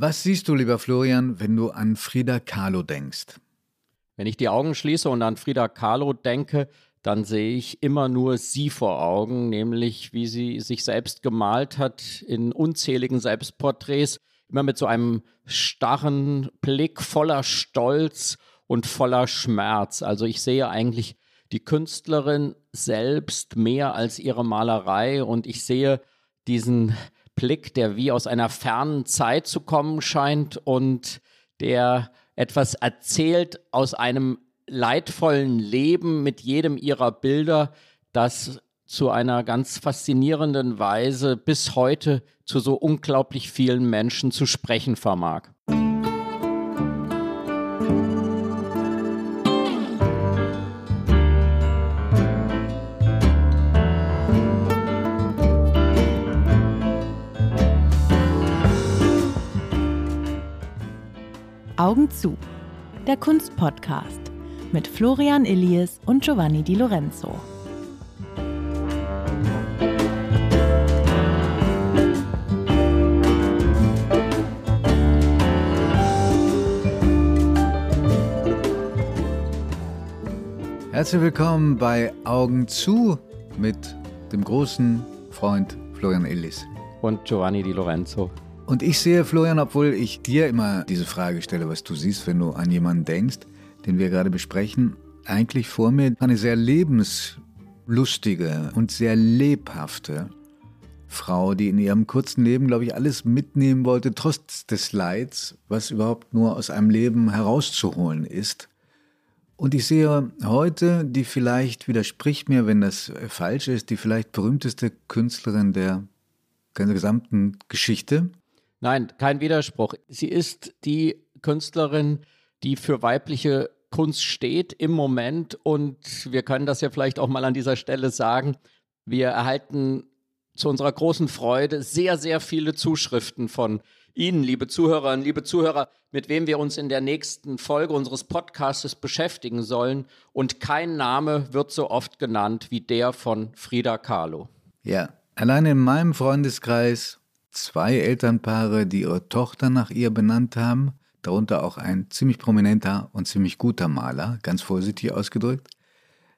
Was siehst du, lieber Florian, wenn du an Frida Kahlo denkst? Wenn ich die Augen schließe und an Frida Kahlo denke, dann sehe ich immer nur sie vor Augen, nämlich wie sie sich selbst gemalt hat in unzähligen Selbstporträts, immer mit so einem starren Blick voller Stolz und voller Schmerz. Also ich sehe eigentlich die Künstlerin selbst mehr als ihre Malerei und ich sehe diesen Blick, der wie aus einer fernen Zeit zu kommen scheint und der etwas erzählt aus einem leidvollen Leben mit jedem ihrer Bilder, das zu einer ganz faszinierenden Weise bis heute zu so unglaublich vielen Menschen zu sprechen vermag. Augen zu. Der Kunstpodcast mit Florian Illies und Giovanni Di Lorenzo. Herzlich willkommen bei Augen zu mit dem großen Freund Florian Illis. Und Giovanni Di Lorenzo. Und ich sehe, Florian, obwohl ich dir immer diese Frage stelle, was du siehst, wenn du an jemanden denkst, den wir gerade besprechen, eigentlich vor mir eine sehr lebenslustige und sehr lebhafte Frau, die in ihrem kurzen Leben, glaube ich, alles mitnehmen wollte, trotz des Leids, was überhaupt nur aus einem Leben herauszuholen ist. Und ich sehe heute, die vielleicht widerspricht mir, wenn das falsch ist, die vielleicht berühmteste Künstlerin der, der gesamten Geschichte. Nein, kein Widerspruch. Sie ist die Künstlerin, die für weibliche Kunst steht im Moment. Und wir können das ja vielleicht auch mal an dieser Stelle sagen. Wir erhalten zu unserer großen Freude sehr, sehr viele Zuschriften von Ihnen, liebe Zuhörerinnen, liebe Zuhörer, mit wem wir uns in der nächsten Folge unseres Podcasts beschäftigen sollen. Und kein Name wird so oft genannt wie der von Frida Kahlo. Ja, allein in meinem Freundeskreis zwei Elternpaare, die ihre Tochter nach ihr benannt haben, darunter auch ein ziemlich prominenter und ziemlich guter Maler, ganz vorsichtig ausgedrückt.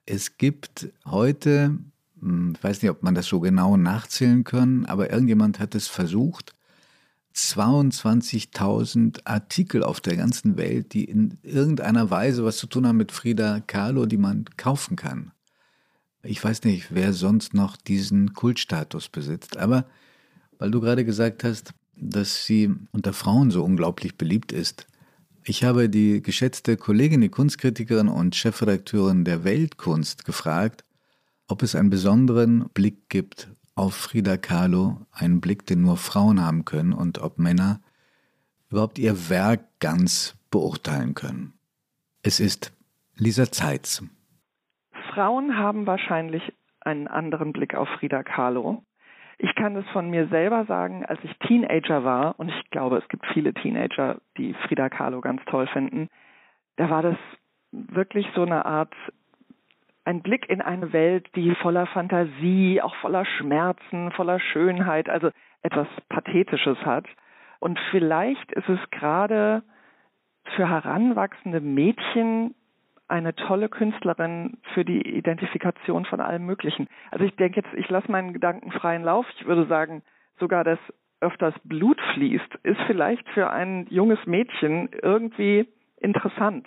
Es gibt heute, hm, ich weiß nicht, ob man das so genau nachzählen kann, aber irgendjemand hat es versucht, 22.000 Artikel auf der ganzen Welt, die in irgendeiner Weise was zu tun haben mit Frida Kahlo, die man kaufen kann. Ich weiß nicht, wer sonst noch diesen Kultstatus besitzt, aber weil du gerade gesagt hast, dass sie unter Frauen so unglaublich beliebt ist. Ich habe die geschätzte Kollegin, die Kunstkritikerin und Chefredakteurin der Weltkunst gefragt, ob es einen besonderen Blick gibt auf Frida Kahlo einen Blick, den nur Frauen haben können und ob Männer überhaupt ihr Werk ganz beurteilen können. Es ist Lisa Zeitz. Frauen haben wahrscheinlich einen anderen Blick auf Frida Kahlo. Ich kann es von mir selber sagen, als ich Teenager war, und ich glaube, es gibt viele Teenager, die Frida Kahlo ganz toll finden, da war das wirklich so eine Art ein Blick in eine Welt, die voller Fantasie, auch voller Schmerzen, voller Schönheit, also etwas Pathetisches hat. Und vielleicht ist es gerade für heranwachsende Mädchen eine tolle Künstlerin für die Identifikation von allem Möglichen. Also ich denke jetzt, ich lasse meinen Gedanken freien Lauf. Ich würde sagen, sogar das öfters Blut fließt, ist vielleicht für ein junges Mädchen irgendwie interessant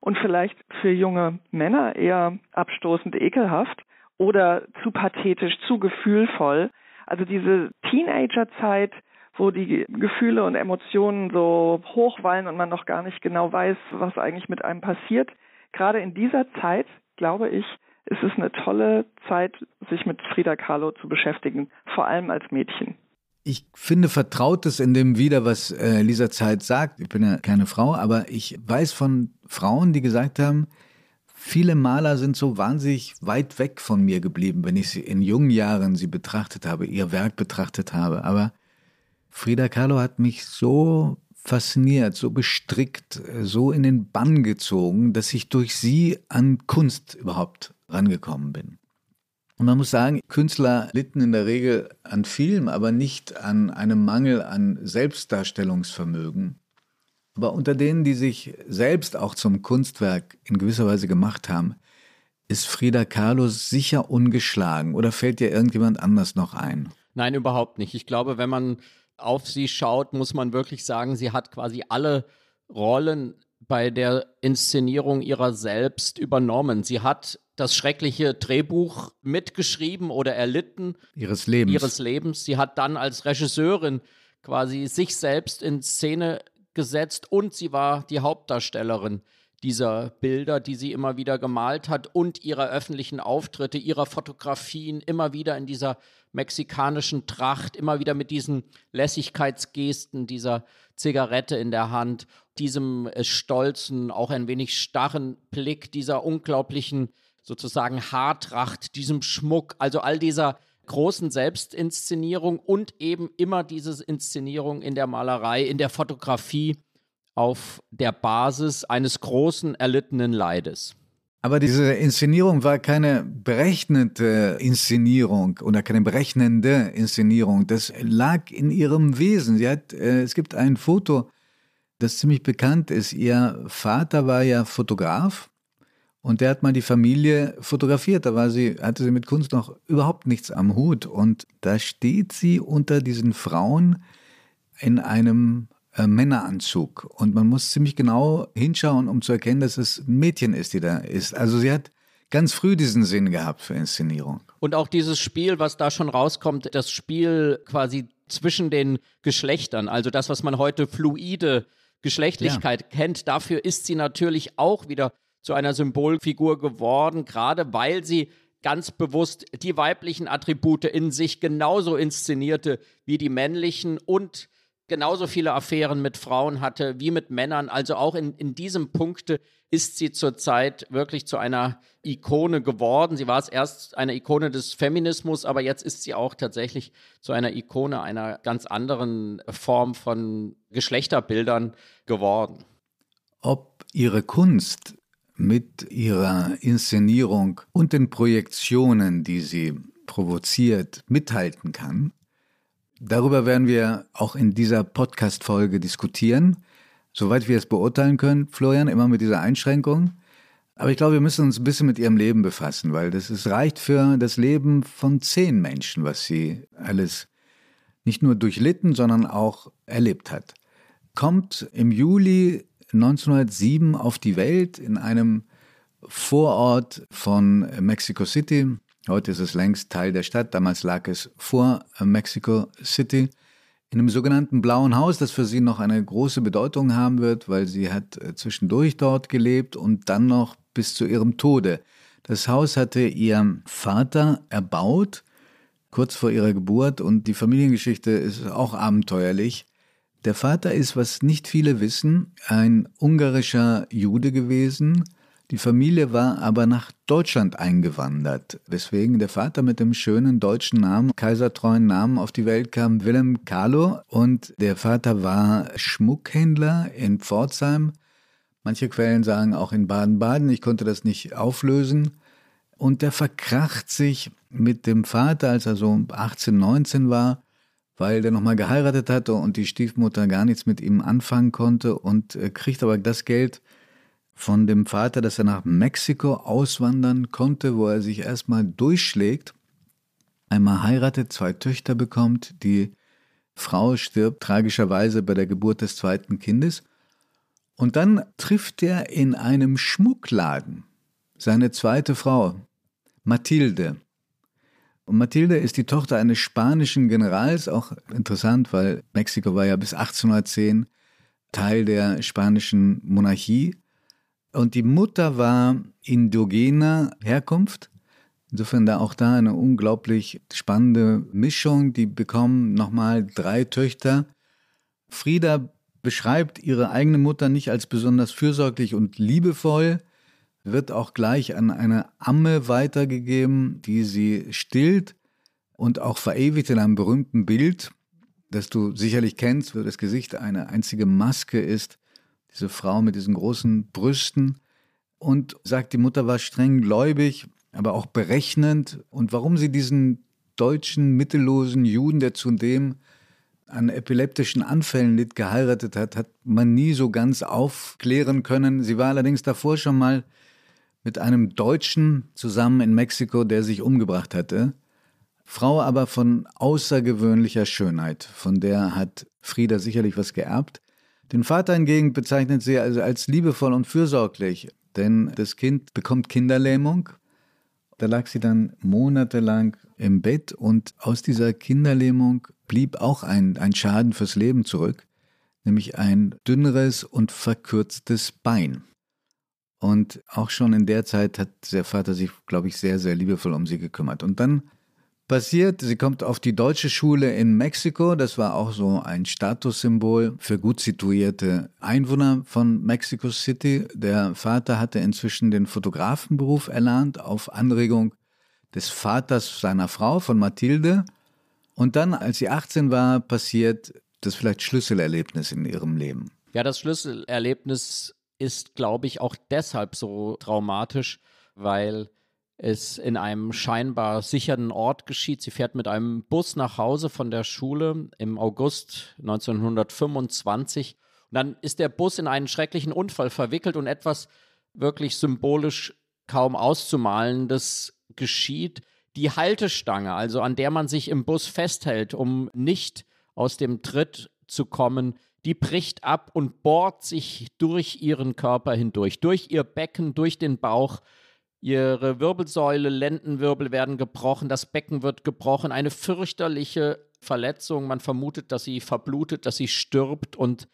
und vielleicht für junge Männer eher abstoßend ekelhaft oder zu pathetisch, zu gefühlvoll. Also diese Teenagerzeit, wo die Gefühle und Emotionen so hochwallen und man noch gar nicht genau weiß, was eigentlich mit einem passiert. Gerade in dieser Zeit, glaube ich, ist es eine tolle Zeit, sich mit Frida Kahlo zu beschäftigen, vor allem als Mädchen. Ich finde Vertrautes in dem wieder, was äh, Lisa Zeit sagt. Ich bin ja keine Frau, aber ich weiß von Frauen, die gesagt haben, viele Maler sind so wahnsinnig weit weg von mir geblieben, wenn ich sie in jungen Jahren sie betrachtet habe, ihr Werk betrachtet habe. Aber Frida Kahlo hat mich so fasziniert, so bestrickt, so in den Bann gezogen, dass ich durch sie an Kunst überhaupt rangekommen bin. Und man muss sagen, Künstler litten in der Regel an Film, aber nicht an einem Mangel an Selbstdarstellungsvermögen. Aber unter denen, die sich selbst auch zum Kunstwerk in gewisser Weise gemacht haben, ist Frida Kahlo sicher ungeschlagen oder fällt dir irgendjemand anders noch ein? Nein, überhaupt nicht. Ich glaube, wenn man auf sie schaut, muss man wirklich sagen, sie hat quasi alle Rollen bei der Inszenierung ihrer selbst übernommen. Sie hat das schreckliche Drehbuch mitgeschrieben oder erlitten ihres Lebens. ihres Lebens. Sie hat dann als Regisseurin quasi sich selbst in Szene gesetzt und sie war die Hauptdarstellerin dieser Bilder, die sie immer wieder gemalt hat und ihrer öffentlichen Auftritte, ihrer Fotografien, immer wieder in dieser mexikanischen Tracht, immer wieder mit diesen Lässigkeitsgesten, dieser Zigarette in der Hand, diesem äh, stolzen, auch ein wenig starren Blick, dieser unglaublichen sozusagen Haartracht, diesem Schmuck, also all dieser großen Selbstinszenierung und eben immer diese Inszenierung in der Malerei, in der Fotografie auf der Basis eines großen erlittenen Leides. Aber diese Inszenierung war keine berechnete Inszenierung oder keine berechnende Inszenierung. Das lag in ihrem Wesen. Sie hat, äh, es gibt ein Foto, das ziemlich bekannt ist. Ihr Vater war ja Fotograf und der hat mal die Familie fotografiert. Da war sie, hatte sie mit Kunst noch überhaupt nichts am Hut. Und da steht sie unter diesen Frauen in einem äh, Männeranzug. Und man muss ziemlich genau hinschauen, um zu erkennen, dass es ein Mädchen ist, die da ist. Also sie hat ganz früh diesen Sinn gehabt für Inszenierung. Und auch dieses Spiel, was da schon rauskommt, das Spiel quasi zwischen den Geschlechtern, also das, was man heute fluide Geschlechtlichkeit ja. kennt, dafür ist sie natürlich auch wieder zu einer Symbolfigur geworden, gerade weil sie ganz bewusst die weiblichen Attribute in sich genauso inszenierte wie die männlichen und genauso viele Affären mit Frauen hatte wie mit Männern. Also auch in, in diesem Punkte ist sie zurzeit wirklich zu einer Ikone geworden. Sie war es erst eine Ikone des Feminismus, aber jetzt ist sie auch tatsächlich zu einer Ikone einer ganz anderen Form von Geschlechterbildern geworden. Ob ihre Kunst mit ihrer Inszenierung und den Projektionen, die sie provoziert, mithalten kann, Darüber werden wir auch in dieser Podcast-Folge diskutieren, soweit wir es beurteilen können, Florian, immer mit dieser Einschränkung. Aber ich glaube, wir müssen uns ein bisschen mit ihrem Leben befassen, weil das ist, reicht für das Leben von zehn Menschen, was sie alles nicht nur durchlitten, sondern auch erlebt hat. Kommt im Juli 1907 auf die Welt in einem Vorort von Mexico City, Heute ist es längst Teil der Stadt. Damals lag es vor äh, Mexico City in einem sogenannten Blauen Haus, das für sie noch eine große Bedeutung haben wird, weil sie hat äh, zwischendurch dort gelebt und dann noch bis zu ihrem Tode. Das Haus hatte ihr Vater erbaut, kurz vor ihrer Geburt, und die Familiengeschichte ist auch abenteuerlich. Der Vater ist, was nicht viele wissen, ein ungarischer Jude gewesen, die Familie war aber nach Deutschland eingewandert, weswegen der Vater mit dem schönen deutschen Namen, kaisertreuen Namen auf die Welt kam, Wilhelm Carlo. Und der Vater war Schmuckhändler in Pforzheim. Manche Quellen sagen auch in Baden-Baden. Ich konnte das nicht auflösen. Und der verkracht sich mit dem Vater, als er so 18, 19 war, weil der nochmal geheiratet hatte und die Stiefmutter gar nichts mit ihm anfangen konnte und kriegt aber das Geld von dem Vater, dass er nach Mexiko auswandern konnte, wo er sich erstmal durchschlägt, einmal heiratet, zwei Töchter bekommt, die Frau stirbt tragischerweise bei der Geburt des zweiten Kindes. Und dann trifft er in einem Schmuckladen seine zweite Frau, Mathilde. Und Mathilde ist die Tochter eines spanischen Generals, auch interessant, weil Mexiko war ja bis 1810 Teil der spanischen Monarchie. Und die Mutter war indogener Herkunft. Insofern da auch da eine unglaublich spannende Mischung. Die bekommen nochmal drei Töchter. Frieda beschreibt ihre eigene Mutter nicht als besonders fürsorglich und liebevoll, wird auch gleich an eine Amme weitergegeben, die sie stillt und auch verewigt in einem berühmten Bild, das du sicherlich kennst, wo das Gesicht eine einzige Maske ist diese Frau mit diesen großen Brüsten. Und sagt, die Mutter war streng gläubig aber auch berechnend. Und warum sie diesen deutschen mittellosen Juden, der zudem an epileptischen Anfällen litt, geheiratet hat, hat man nie so ganz aufklären können. Sie war allerdings davor schon mal mit einem Deutschen zusammen in Mexiko, der sich umgebracht hatte. Frau aber von außergewöhnlicher Schönheit, von der hat Frieda sicherlich was geerbt. Den Vater hingegen bezeichnet sie also als liebevoll und fürsorglich, denn das Kind bekommt Kinderlähmung. Da lag sie dann monatelang im Bett und aus dieser Kinderlähmung blieb auch ein, ein Schaden fürs Leben zurück, nämlich ein dünneres und verkürztes Bein. Und auch schon in der Zeit hat der Vater sich, glaube ich, sehr, sehr liebevoll um sie gekümmert. Und dann passiert, sie kommt auf die deutsche Schule in Mexiko. Das war auch so ein Statussymbol für gut situierte Einwohner von Mexico City. Der Vater hatte inzwischen den Fotografenberuf erlernt auf Anregung des Vaters seiner Frau, von Mathilde. Und dann, als sie 18 war, passiert das vielleicht Schlüsselerlebnis in ihrem Leben. Ja, das Schlüsselerlebnis ist, glaube ich, auch deshalb so traumatisch, weil es in einem scheinbar sicheren Ort geschieht. Sie fährt mit einem Bus nach Hause von der Schule im August 1925. Und dann ist der Bus in einen schrecklichen Unfall verwickelt und etwas wirklich symbolisch kaum auszumalendes geschieht. Die Haltestange, also an der man sich im Bus festhält, um nicht aus dem Tritt zu kommen, die bricht ab und bohrt sich durch ihren Körper hindurch, durch ihr Becken, durch den Bauch. Ihre Wirbelsäule, Lendenwirbel werden gebrochen, das Becken wird gebrochen, eine fürchterliche Verletzung. Man vermutet, dass sie verblutet, dass sie stirbt und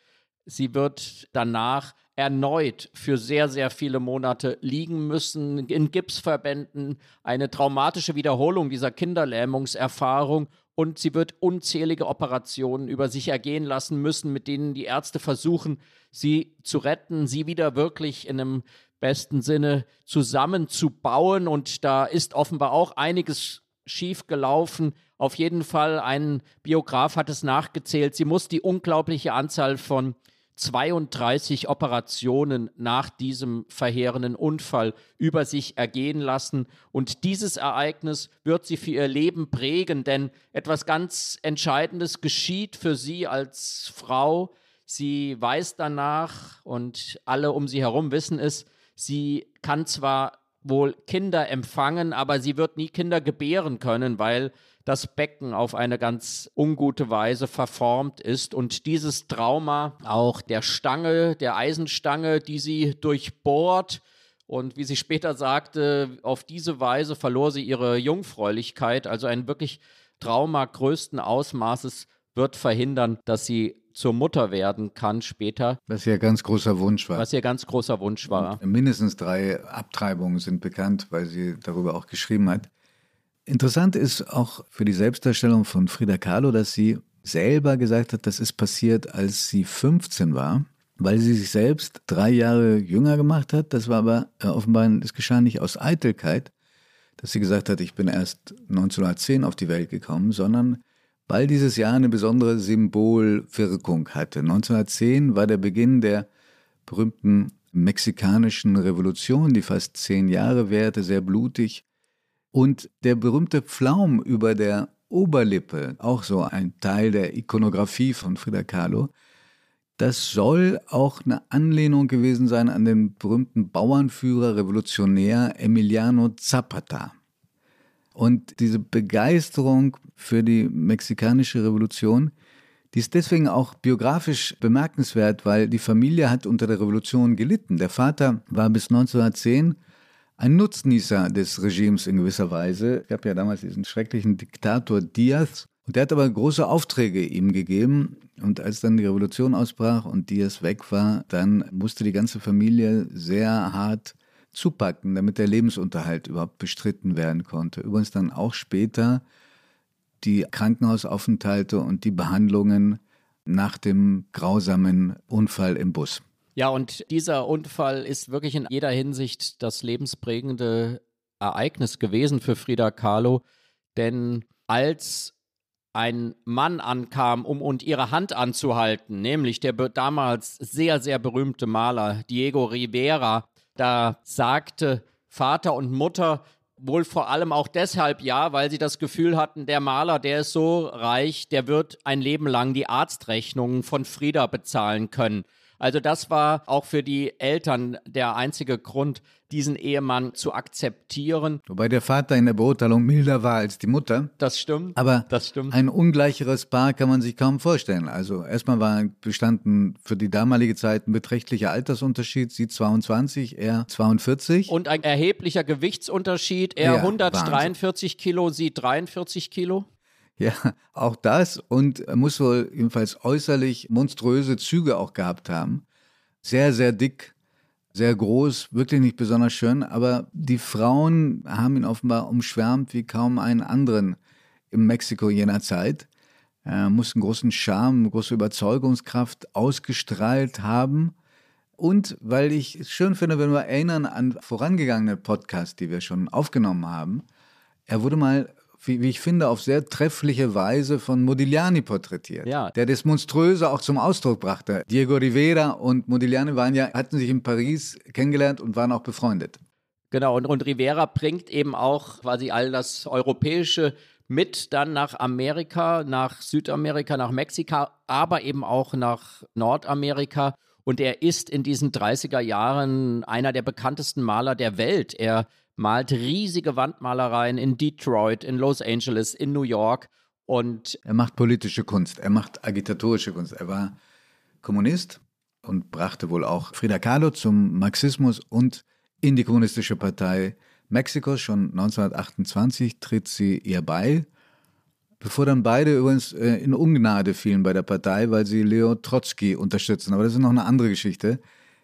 sie wird danach erneut für sehr, sehr viele Monate liegen müssen, in Gipsverbänden, eine traumatische Wiederholung dieser Kinderlähmungserfahrung und sie wird unzählige Operationen über sich ergehen lassen müssen, mit denen die Ärzte versuchen, sie zu retten, sie wieder wirklich in einem besten Sinne zusammenzubauen. Und da ist offenbar auch einiges schief gelaufen. Auf jeden Fall, ein Biograf hat es nachgezählt, sie muss die unglaubliche Anzahl von 32 Operationen nach diesem verheerenden Unfall über sich ergehen lassen. Und dieses Ereignis wird sie für ihr Leben prägen, denn etwas ganz Entscheidendes geschieht für sie als Frau. Sie weiß danach und alle um sie herum wissen es, sie kann zwar wohl Kinder empfangen, aber sie wird nie Kinder gebären können, weil das Becken auf eine ganz ungute Weise verformt ist und dieses Trauma auch der Stange, der Eisenstange, die sie durchbohrt, und wie sie später sagte, auf diese Weise verlor sie ihre Jungfräulichkeit. Also ein wirklich Trauma größten Ausmaßes wird verhindern, dass sie zur Mutter werden kann später. Was ihr ganz großer Wunsch war. Was ihr ganz großer Wunsch war. Und mindestens drei Abtreibungen sind bekannt, weil sie darüber auch geschrieben hat. Interessant ist auch für die Selbstdarstellung von Frida Kahlo, dass sie selber gesagt hat, das ist passiert, als sie 15 war, weil sie sich selbst drei Jahre jünger gemacht hat. Das war aber äh, offenbar, es geschah nicht aus Eitelkeit, dass sie gesagt hat, ich bin erst 1910 auf die Welt gekommen, sondern weil dieses Jahr eine besondere Symbolwirkung hatte. 1910 war der Beginn der berühmten mexikanischen Revolution, die fast zehn Jahre währte, sehr blutig. Und der berühmte Pflaum über der Oberlippe, auch so ein Teil der Ikonografie von Frida Kahlo, das soll auch eine Anlehnung gewesen sein an den berühmten Bauernführer, Revolutionär Emiliano Zapata. Und diese Begeisterung für die mexikanische Revolution, die ist deswegen auch biografisch bemerkenswert, weil die Familie hat unter der Revolution gelitten. Der Vater war bis 1910 ein Nutznießer des Regimes in gewisser Weise. Es gab ja damals diesen schrecklichen Diktator Diaz. Und der hat aber große Aufträge ihm gegeben. Und als dann die Revolution ausbrach und Diaz weg war, dann musste die ganze Familie sehr hart zupacken, damit der Lebensunterhalt überhaupt bestritten werden konnte. Übrigens dann auch später die Krankenhausaufenthalte und die Behandlungen nach dem grausamen Unfall im Bus. Ja, und dieser Unfall ist wirklich in jeder Hinsicht das lebensprägende Ereignis gewesen für Frida Kahlo, denn als ein Mann ankam, um und ihre Hand anzuhalten, nämlich der damals sehr, sehr berühmte Maler Diego Rivera, da sagte Vater und Mutter, Wohl vor allem auch deshalb ja, weil sie das Gefühl hatten, der Maler, der ist so reich, der wird ein Leben lang die Arztrechnungen von Frieda bezahlen können. Also das war auch für die Eltern der einzige Grund, diesen Ehemann zu akzeptieren. Wobei der Vater in der Beurteilung milder war als die Mutter. Das stimmt. Aber das stimmt. ein ungleicheres Paar kann man sich kaum vorstellen. Also erstmal war bestanden für die damalige Zeit ein beträchtlicher Altersunterschied. Sie 22, er 42. Und ein erheblicher Gewichtsunterschied. Er ja, 143 Wahnsinn. Kilo, sie 43 Kilo. Ja, auch das und er muss wohl jedenfalls äußerlich monströse Züge auch gehabt haben. Sehr, sehr dick, sehr groß, wirklich nicht besonders schön, aber die Frauen haben ihn offenbar umschwärmt wie kaum einen anderen im Mexiko jener Zeit. Er muss einen großen Charme, große Überzeugungskraft ausgestrahlt haben. Und weil ich es schön finde, wenn wir erinnern an vorangegangene Podcasts, die wir schon aufgenommen haben, er wurde mal wie, wie, ich finde, auf sehr treffliche Weise von Modigliani porträtiert, ja. der das Monströse auch zum Ausdruck brachte. Diego Rivera und Modigliani waren ja, hatten sich in Paris kennengelernt und waren auch befreundet. Genau, und, und Rivera bringt eben auch quasi all das Europäische mit dann nach Amerika, nach Südamerika, nach Mexiko, aber eben auch nach Nordamerika. Und er ist in diesen 30er Jahren einer der bekanntesten Maler der Welt. Er malt riesige Wandmalereien in Detroit, in Los Angeles, in New York. Und er macht politische Kunst, er macht agitatorische Kunst. Er war Kommunist und brachte wohl auch Frida Kahlo zum Marxismus und in die Kommunistische Partei Mexikos. Schon 1928 tritt sie ihr bei, bevor dann beide übrigens äh, in Ungnade fielen bei der Partei, weil sie Leo Trotsky unterstützen. Aber das ist noch eine andere Geschichte.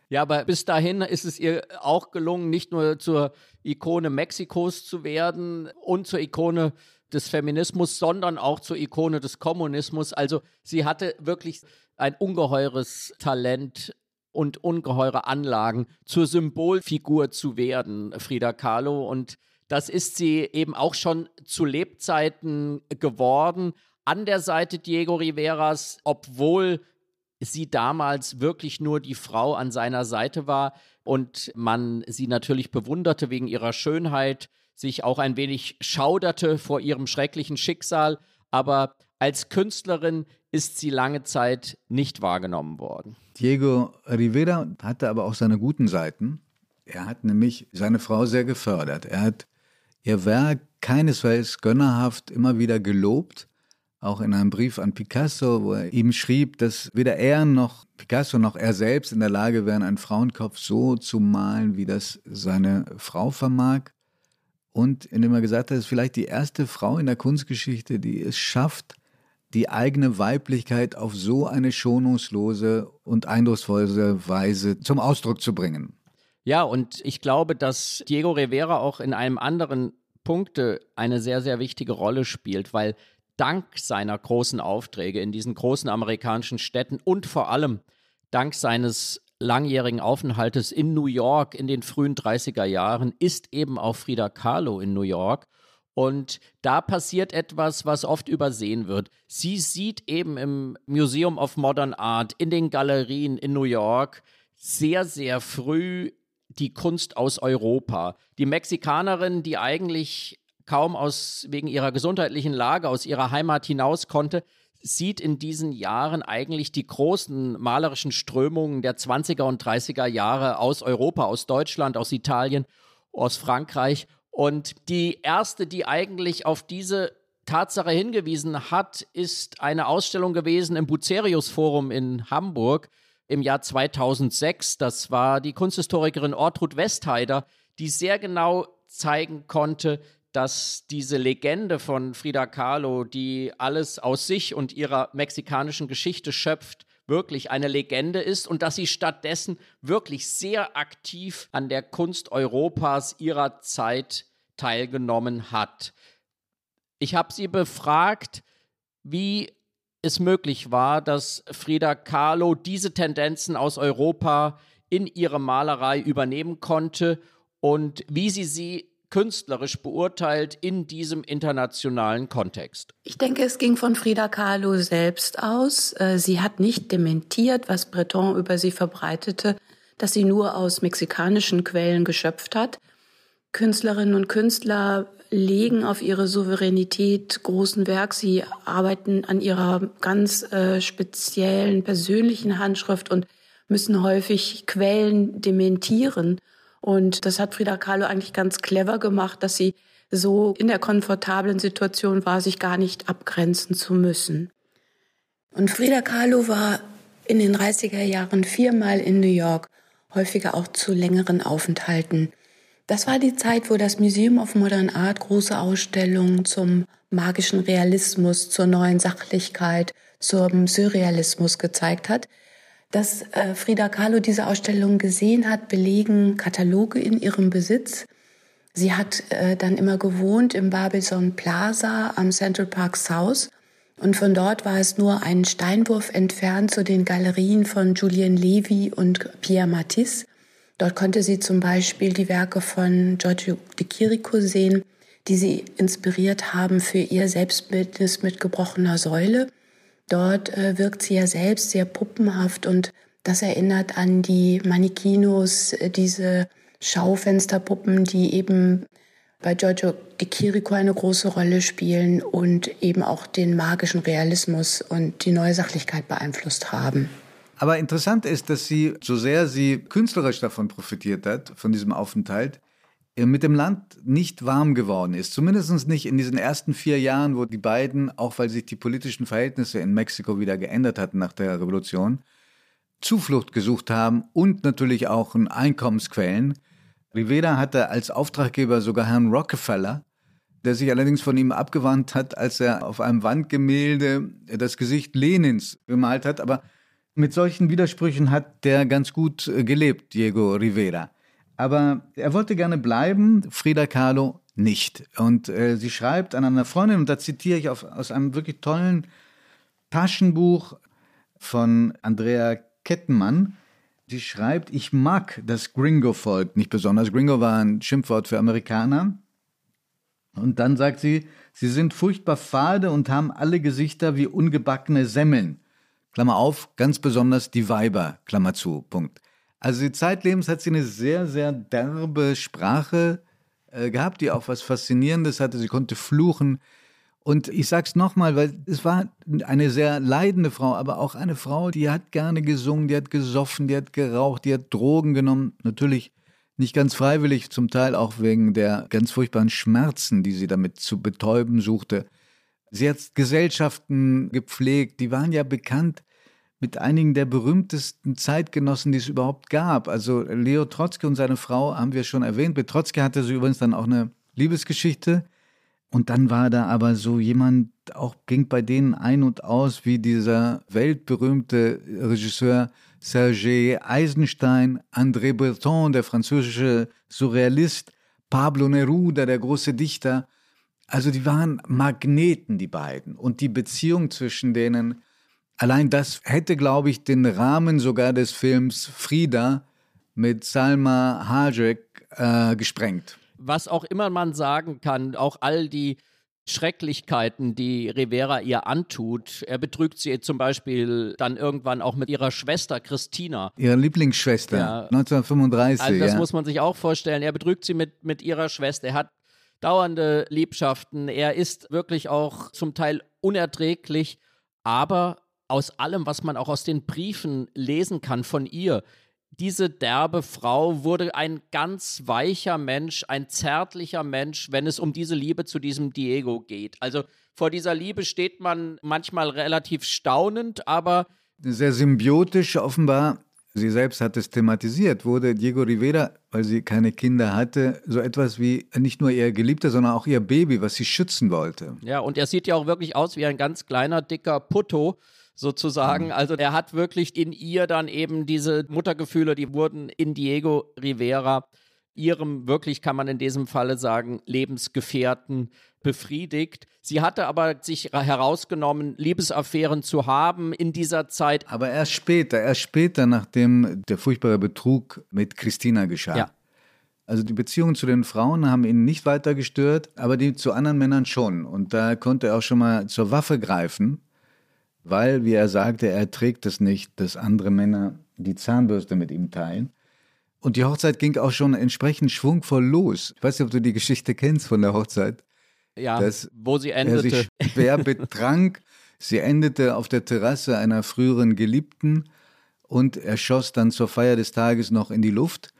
Ja, aber bis dahin ist es ihr auch gelungen, nicht nur zur Ikone Mexikos zu werden und zur Ikone des Feminismus, sondern auch zur Ikone des Kommunismus. Also sie hatte wirklich ein ungeheures Talent und ungeheure Anlagen zur Symbolfigur zu werden, Frida Kahlo. Und das ist sie eben auch schon zu Lebzeiten geworden. An der Seite Diego Riveras, obwohl sie damals wirklich nur die Frau an seiner Seite war und man sie natürlich bewunderte wegen ihrer Schönheit, sich auch ein wenig schauderte vor ihrem schrecklichen Schicksal, aber als Künstlerin ist sie lange Zeit nicht wahrgenommen worden. Diego Rivera hatte aber auch seine guten Seiten. Er hat nämlich seine Frau sehr gefördert. Er hat ihr Werk keinesfalls gönnerhaft immer wieder gelobt, auch in einem Brief an Picasso, wo er ihm schrieb, dass weder er noch Picasso noch er selbst in der Lage wären, einen Frauenkopf so zu malen, wie das seine Frau vermag. Und indem er gesagt hat, es ist vielleicht die erste Frau in der Kunstgeschichte, die es schafft, die eigene Weiblichkeit auf so eine schonungslose und eindrucksvolle Weise zum Ausdruck zu bringen. Ja, und ich glaube, dass Diego Rivera auch in einem anderen Punkte eine sehr, sehr wichtige Rolle spielt, weil dank seiner großen Aufträge in diesen großen amerikanischen Städten und vor allem dank seines langjährigen Aufenthaltes in New York in den frühen 30er Jahren ist eben auch Frida Kahlo in New York. Und da passiert etwas, was oft übersehen wird. Sie sieht eben im Museum of Modern Art, in den Galerien in New York sehr, sehr früh die Kunst aus Europa. Die Mexikanerin, die eigentlich kaum aus, wegen ihrer gesundheitlichen Lage aus ihrer Heimat hinaus konnte, sieht in diesen Jahren eigentlich die großen malerischen Strömungen der 20er und 30er Jahre aus Europa, aus Deutschland, aus Italien, aus Frankreich. Und die erste, die eigentlich auf diese Tatsache hingewiesen hat, ist eine Ausstellung gewesen im Bucerius Forum in Hamburg im Jahr 2006. Das war die Kunsthistorikerin Ortrud Westheider, die sehr genau zeigen konnte, dass diese Legende von Frida Kahlo, die alles aus sich und ihrer mexikanischen Geschichte schöpft, wirklich eine Legende ist und dass sie stattdessen wirklich sehr aktiv an der Kunst Europas ihrer Zeit teilgenommen hat. Ich habe sie befragt, wie es möglich war, dass Frida Kahlo diese Tendenzen aus Europa in ihre Malerei übernehmen konnte und wie sie sie künstlerisch beurteilt in diesem internationalen Kontext? Ich denke, es ging von Frida Kahlo selbst aus. Äh, sie hat nicht dementiert, was Breton über sie verbreitete, dass sie nur aus mexikanischen Quellen geschöpft hat. Künstlerinnen und Künstler legen auf ihre Souveränität großen Werk. Sie arbeiten an ihrer ganz äh, speziellen persönlichen Handschrift und müssen häufig Quellen dementieren. Und das hat Frida Kahlo eigentlich ganz clever gemacht, dass sie so in der komfortablen Situation war, sich gar nicht abgrenzen zu müssen. Und Frida Kahlo war in den 30er Jahren viermal in New York, häufiger auch zu längeren Aufenthalten. Das war die Zeit, wo das Museum of Modern Art große Ausstellungen zum magischen Realismus, zur neuen Sachlichkeit, zum Surrealismus gezeigt hat. Dass äh, Frida Kahlo diese Ausstellung gesehen hat, belegen Kataloge in ihrem Besitz. Sie hat äh, dann immer gewohnt im Barbizon Plaza am Central Park South und von dort war es nur einen Steinwurf entfernt zu den Galerien von Julien Levy und Pierre Matisse. Dort konnte sie zum Beispiel die Werke von Giorgio de Chirico sehen, die sie inspiriert haben für ihr Selbstbildnis mit gebrochener Säule. Dort äh, wirkt sie ja selbst sehr puppenhaft und das erinnert an die Manikinos, äh, diese Schaufensterpuppen, die eben bei Giorgio de Chirico eine große Rolle spielen und eben auch den magischen Realismus und die neue Sachlichkeit beeinflusst haben. Aber interessant ist, dass sie, so sehr sie künstlerisch davon profitiert hat, von diesem Aufenthalt, mit dem Land nicht warm geworden ist. Zumindest nicht in diesen ersten vier Jahren, wo die beiden, auch weil sich die politischen Verhältnisse in Mexiko wieder geändert hatten nach der Revolution, Zuflucht gesucht haben und natürlich auch Einkommensquellen. Rivera hatte als Auftraggeber sogar Herrn Rockefeller, der sich allerdings von ihm abgewandt hat, als er auf einem Wandgemälde das Gesicht Lenins gemalt hat. Aber mit solchen Widersprüchen hat der ganz gut gelebt, Diego Rivera. Aber er wollte gerne bleiben, Frida Kahlo nicht. Und äh, sie schreibt an einer Freundin, und da zitiere ich auf, aus einem wirklich tollen Taschenbuch von Andrea Kettenmann, die schreibt, ich mag das Gringo-Volk nicht besonders. Gringo war ein Schimpfwort für Amerikaner. Und dann sagt sie, sie sind furchtbar fade und haben alle Gesichter wie ungebackene Semmeln. Klammer auf, ganz besonders die Weiber, Klammer zu, Punkt. Also die Zeitlebens hat sie eine sehr, sehr derbe Sprache äh, gehabt, die auch was Faszinierendes hatte. Sie konnte fluchen. Und ich sag's nochmal, weil es war eine sehr leidende Frau, aber auch eine Frau, die hat gerne gesungen, die hat gesoffen, die hat geraucht, die hat Drogen genommen. Natürlich nicht ganz freiwillig, zum Teil auch wegen der ganz furchtbaren Schmerzen, die sie damit zu betäuben suchte. Sie hat Gesellschaften gepflegt, die waren ja bekannt mit einigen der berühmtesten Zeitgenossen, die es überhaupt gab. Also Leo Trotzki und seine Frau haben wir schon erwähnt. Mit Trotzki hatte sie übrigens dann auch eine Liebesgeschichte. Und dann war da aber so jemand, auch ging bei denen ein und aus, wie dieser weltberühmte Regisseur Serge Eisenstein, André Breton, der französische Surrealist, Pablo Neruda, der große Dichter. Also die waren Magneten, die beiden. Und die Beziehung zwischen denen Allein das hätte, glaube ich, den Rahmen sogar des Films Frida mit Salma Hayek äh, gesprengt. Was auch immer man sagen kann, auch all die Schrecklichkeiten, die Rivera ihr antut. Er betrügt sie zum Beispiel dann irgendwann auch mit ihrer Schwester Christina. Ihre Lieblingsschwester, ja. 1935. Also das ja. muss man sich auch vorstellen. Er betrügt sie mit, mit ihrer Schwester. Er hat dauernde Liebschaften. Er ist wirklich auch zum Teil unerträglich. Aber aus allem, was man auch aus den Briefen lesen kann von ihr, diese derbe Frau wurde ein ganz weicher Mensch, ein zärtlicher Mensch, wenn es um diese Liebe zu diesem Diego geht. Also vor dieser Liebe steht man manchmal relativ staunend, aber sehr symbiotisch offenbar. Sie selbst hat es thematisiert, wurde Diego Rivera, weil sie keine Kinder hatte, so etwas wie nicht nur ihr Geliebter, sondern auch ihr Baby, was sie schützen wollte. Ja, und er sieht ja auch wirklich aus wie ein ganz kleiner, dicker Putto sozusagen. Mhm. Also er hat wirklich in ihr dann eben diese Muttergefühle, die wurden in Diego Rivera, ihrem wirklich, kann man in diesem Falle sagen, Lebensgefährten befriedigt. Sie hatte aber sich herausgenommen, Liebesaffären zu haben in dieser Zeit. Aber erst später, erst später, nachdem der furchtbare Betrug mit Christina geschah. Ja. Also die Beziehungen zu den Frauen haben ihn nicht weiter gestört, aber die zu anderen Männern schon. Und da konnte er auch schon mal zur Waffe greifen weil, wie er sagte, er trägt es nicht, dass andere Männer die Zahnbürste mit ihm teilen. Und die Hochzeit ging auch schon entsprechend schwungvoll los. Ich weiß nicht, ob du die Geschichte kennst von der Hochzeit. Ja, wo sie endete. Er sich schwer betrank. Sie endete auf der Terrasse einer früheren Geliebten und er schoss dann zur Feier des Tages noch in die Luft.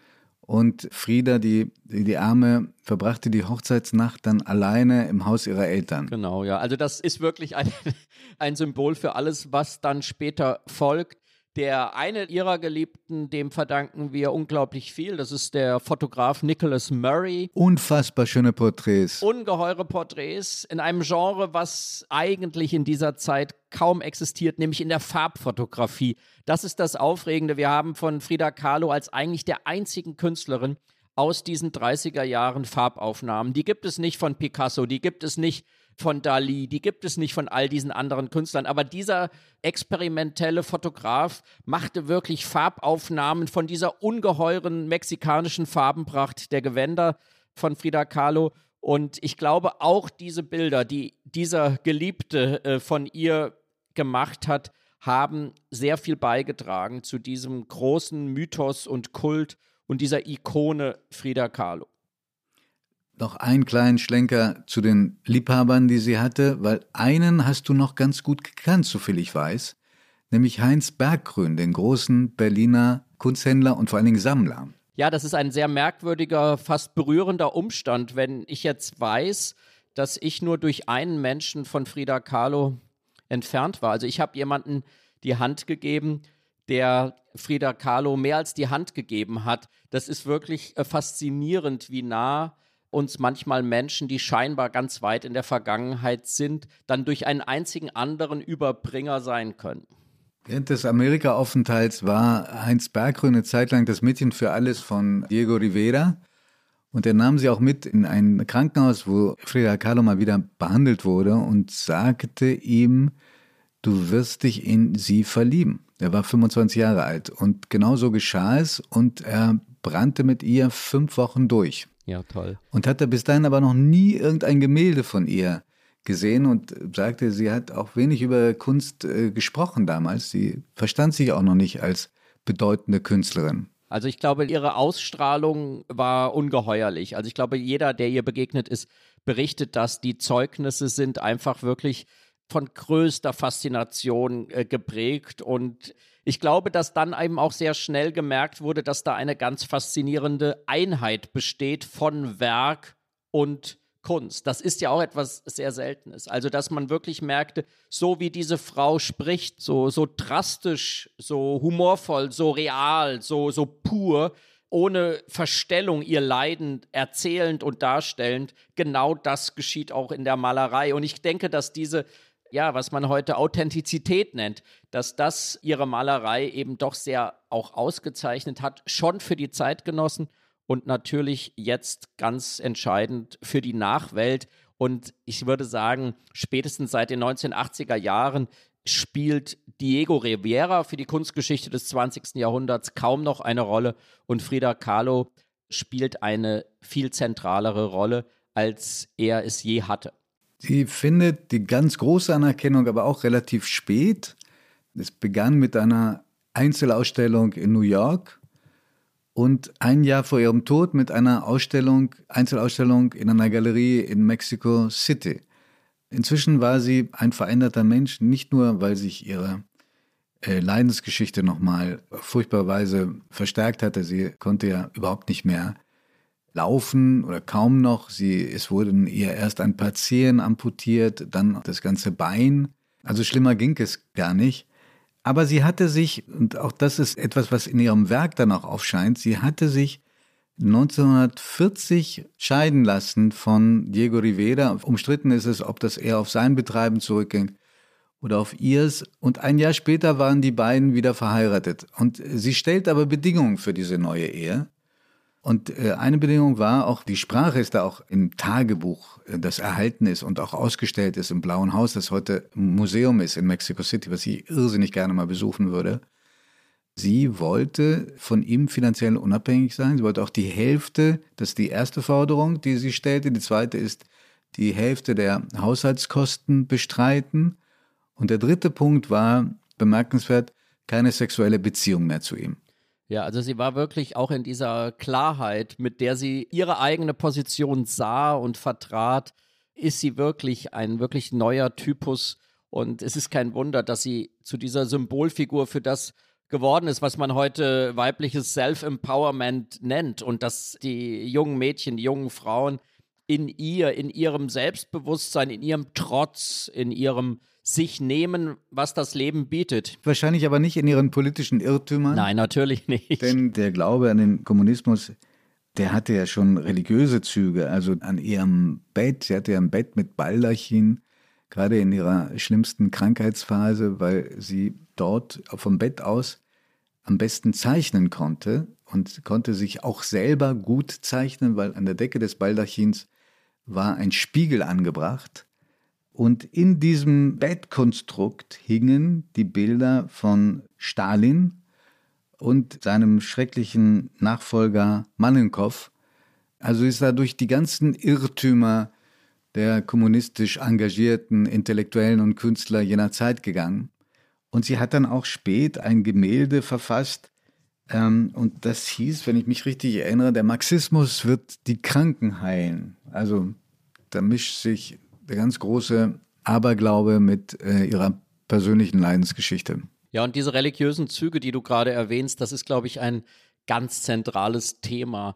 Und Frieda, die, die Arme, verbrachte die Hochzeitsnacht dann alleine im Haus ihrer Eltern. Genau, ja. Also das ist wirklich ein, ein Symbol für alles, was dann später folgt. Der eine ihrer Geliebten, dem verdanken wir unglaublich viel. Das ist der Fotograf Nicholas Murray. Unfassbar schöne Porträts. Ungeheure Porträts in einem Genre, was eigentlich in dieser Zeit kaum existiert, nämlich in der Farbfotografie. Das ist das Aufregende. Wir haben von Frida Kahlo als eigentlich der einzigen Künstlerin aus diesen 30er Jahren Farbaufnahmen. Die gibt es nicht von Picasso, die gibt es nicht von Dali, die gibt es nicht von all diesen anderen Künstlern. Aber dieser experimentelle Fotograf machte wirklich Farbaufnahmen von dieser ungeheuren mexikanischen Farbenpracht der Gewänder von Frida Kahlo. Und ich glaube, auch diese Bilder, die dieser Geliebte äh, von ihr gemacht hat, haben sehr viel beigetragen zu diesem großen Mythos und Kult und dieser Ikone Frida Kahlo noch einen kleinen Schlenker zu den Liebhabern, die sie hatte, weil einen hast du noch ganz gut gekannt, soviel ich weiß, nämlich Heinz Berggrün, den großen Berliner Kunsthändler und vor allen Dingen Sammler. Ja, das ist ein sehr merkwürdiger, fast berührender Umstand, wenn ich jetzt weiß, dass ich nur durch einen Menschen von Frida Kahlo entfernt war. Also ich habe jemanden die Hand gegeben, der Frida Kahlo mehr als die Hand gegeben hat. Das ist wirklich äh, faszinierend, wie nah uns manchmal Menschen, die scheinbar ganz weit in der Vergangenheit sind, dann durch einen einzigen anderen Überbringer sein können. Während des Amerika-Aufenthalts war Heinz Berggrün eine Zeit lang das Mädchen für alles von Diego Rivera. Und er nahm sie auch mit in ein Krankenhaus, wo Frida Kahlo mal wieder behandelt wurde und sagte ihm, du wirst dich in sie verlieben. Er war 25 Jahre alt und genau so geschah es und er brannte mit ihr fünf Wochen durch. Ja, toll. Und hatte bis dahin aber noch nie irgendein Gemälde von ihr gesehen und sagte, sie hat auch wenig über Kunst äh, gesprochen damals. Sie verstand sich auch noch nicht als bedeutende Künstlerin. Also ich glaube, ihre Ausstrahlung war ungeheuerlich. Also ich glaube, jeder, der ihr begegnet ist, berichtet, dass die Zeugnisse sind einfach wirklich von größter Faszination äh, geprägt und ich glaube, dass dann eben auch sehr schnell gemerkt wurde, dass da eine ganz faszinierende Einheit besteht von Werk und Kunst. Das ist ja auch etwas sehr Seltenes. Also, dass man wirklich merkte, so wie diese Frau spricht, so, so drastisch, so humorvoll, so real, so, so pur, ohne Verstellung ihr Leiden erzählend und darstellend, genau das geschieht auch in der Malerei. Und ich denke, dass diese ja, was man heute Authentizität nennt, dass das ihre Malerei eben doch sehr auch ausgezeichnet hat, schon für die Zeitgenossen und natürlich jetzt ganz entscheidend für die Nachwelt. Und ich würde sagen, spätestens seit den 1980er Jahren spielt Diego Rivera für die Kunstgeschichte des 20. Jahrhunderts kaum noch eine Rolle und Frida Kahlo spielt eine viel zentralere Rolle, als er es je hatte. Sie findet die ganz große Anerkennung aber auch relativ spät. Es begann mit einer Einzelausstellung in New York und ein Jahr vor ihrem Tod mit einer Ausstellung, Einzelausstellung in einer Galerie in Mexico City. Inzwischen war sie ein veränderter Mensch, nicht nur, weil sich ihre äh, Leidensgeschichte nochmal furchtbarweise verstärkt hatte. Sie konnte ja überhaupt nicht mehr laufen oder kaum noch. Sie, es wurden ihr erst ein paar Zehen amputiert, dann das ganze Bein. Also schlimmer ging es gar nicht. Aber sie hatte sich, und auch das ist etwas, was in ihrem Werk dann auch aufscheint, sie hatte sich 1940 scheiden lassen von Diego Rivera. Umstritten ist es, ob das eher auf sein Betreiben zurückging oder auf ihrs. Und ein Jahr später waren die beiden wieder verheiratet. Und sie stellt aber Bedingungen für diese neue Ehe. Und äh, eine Bedingung war auch, die Sprache ist da auch im Tagebuch, äh, das erhalten ist und auch ausgestellt ist im Blauen Haus, das heute Museum ist in Mexico City, was ich irrsinnig gerne mal besuchen würde. Sie wollte von ihm finanziell unabhängig sein. Sie wollte auch die Hälfte, das ist die erste Forderung, die sie stellte. Die zweite ist, die Hälfte der Haushaltskosten bestreiten. Und der dritte Punkt war bemerkenswert, keine sexuelle Beziehung mehr zu ihm. Ja, also sie war wirklich auch in dieser Klarheit, mit der sie ihre eigene Position sah und vertrat, ist sie wirklich ein wirklich neuer Typus. Und es ist kein Wunder, dass sie zu dieser Symbolfigur für das geworden ist, was man heute weibliches Self-Empowerment nennt und dass die jungen Mädchen, die jungen Frauen in ihr, in ihrem Selbstbewusstsein, in ihrem Trotz, in ihrem sich nehmen, was das Leben bietet. Wahrscheinlich aber nicht in ihren politischen Irrtümern. Nein, natürlich nicht. Denn der Glaube an den Kommunismus, der hatte ja schon religiöse Züge. Also an ihrem Bett, sie hatte ja ein Bett mit Baldachin, gerade in ihrer schlimmsten Krankheitsphase, weil sie dort vom Bett aus am besten zeichnen konnte und konnte sich auch selber gut zeichnen, weil an der Decke des Baldachins war ein Spiegel angebracht und in diesem Bettkonstrukt hingen die Bilder von Stalin und seinem schrecklichen Nachfolger Mannenkow. Also ist er durch die ganzen Irrtümer der kommunistisch engagierten Intellektuellen und Künstler jener Zeit gegangen. Und sie hat dann auch spät ein Gemälde verfasst, ähm, und das hieß, wenn ich mich richtig erinnere, der Marxismus wird die Kranken heilen. Also da mischt sich der ganz große Aberglaube mit äh, ihrer persönlichen Leidensgeschichte. Ja, und diese religiösen Züge, die du gerade erwähnst, das ist, glaube ich, ein ganz zentrales Thema.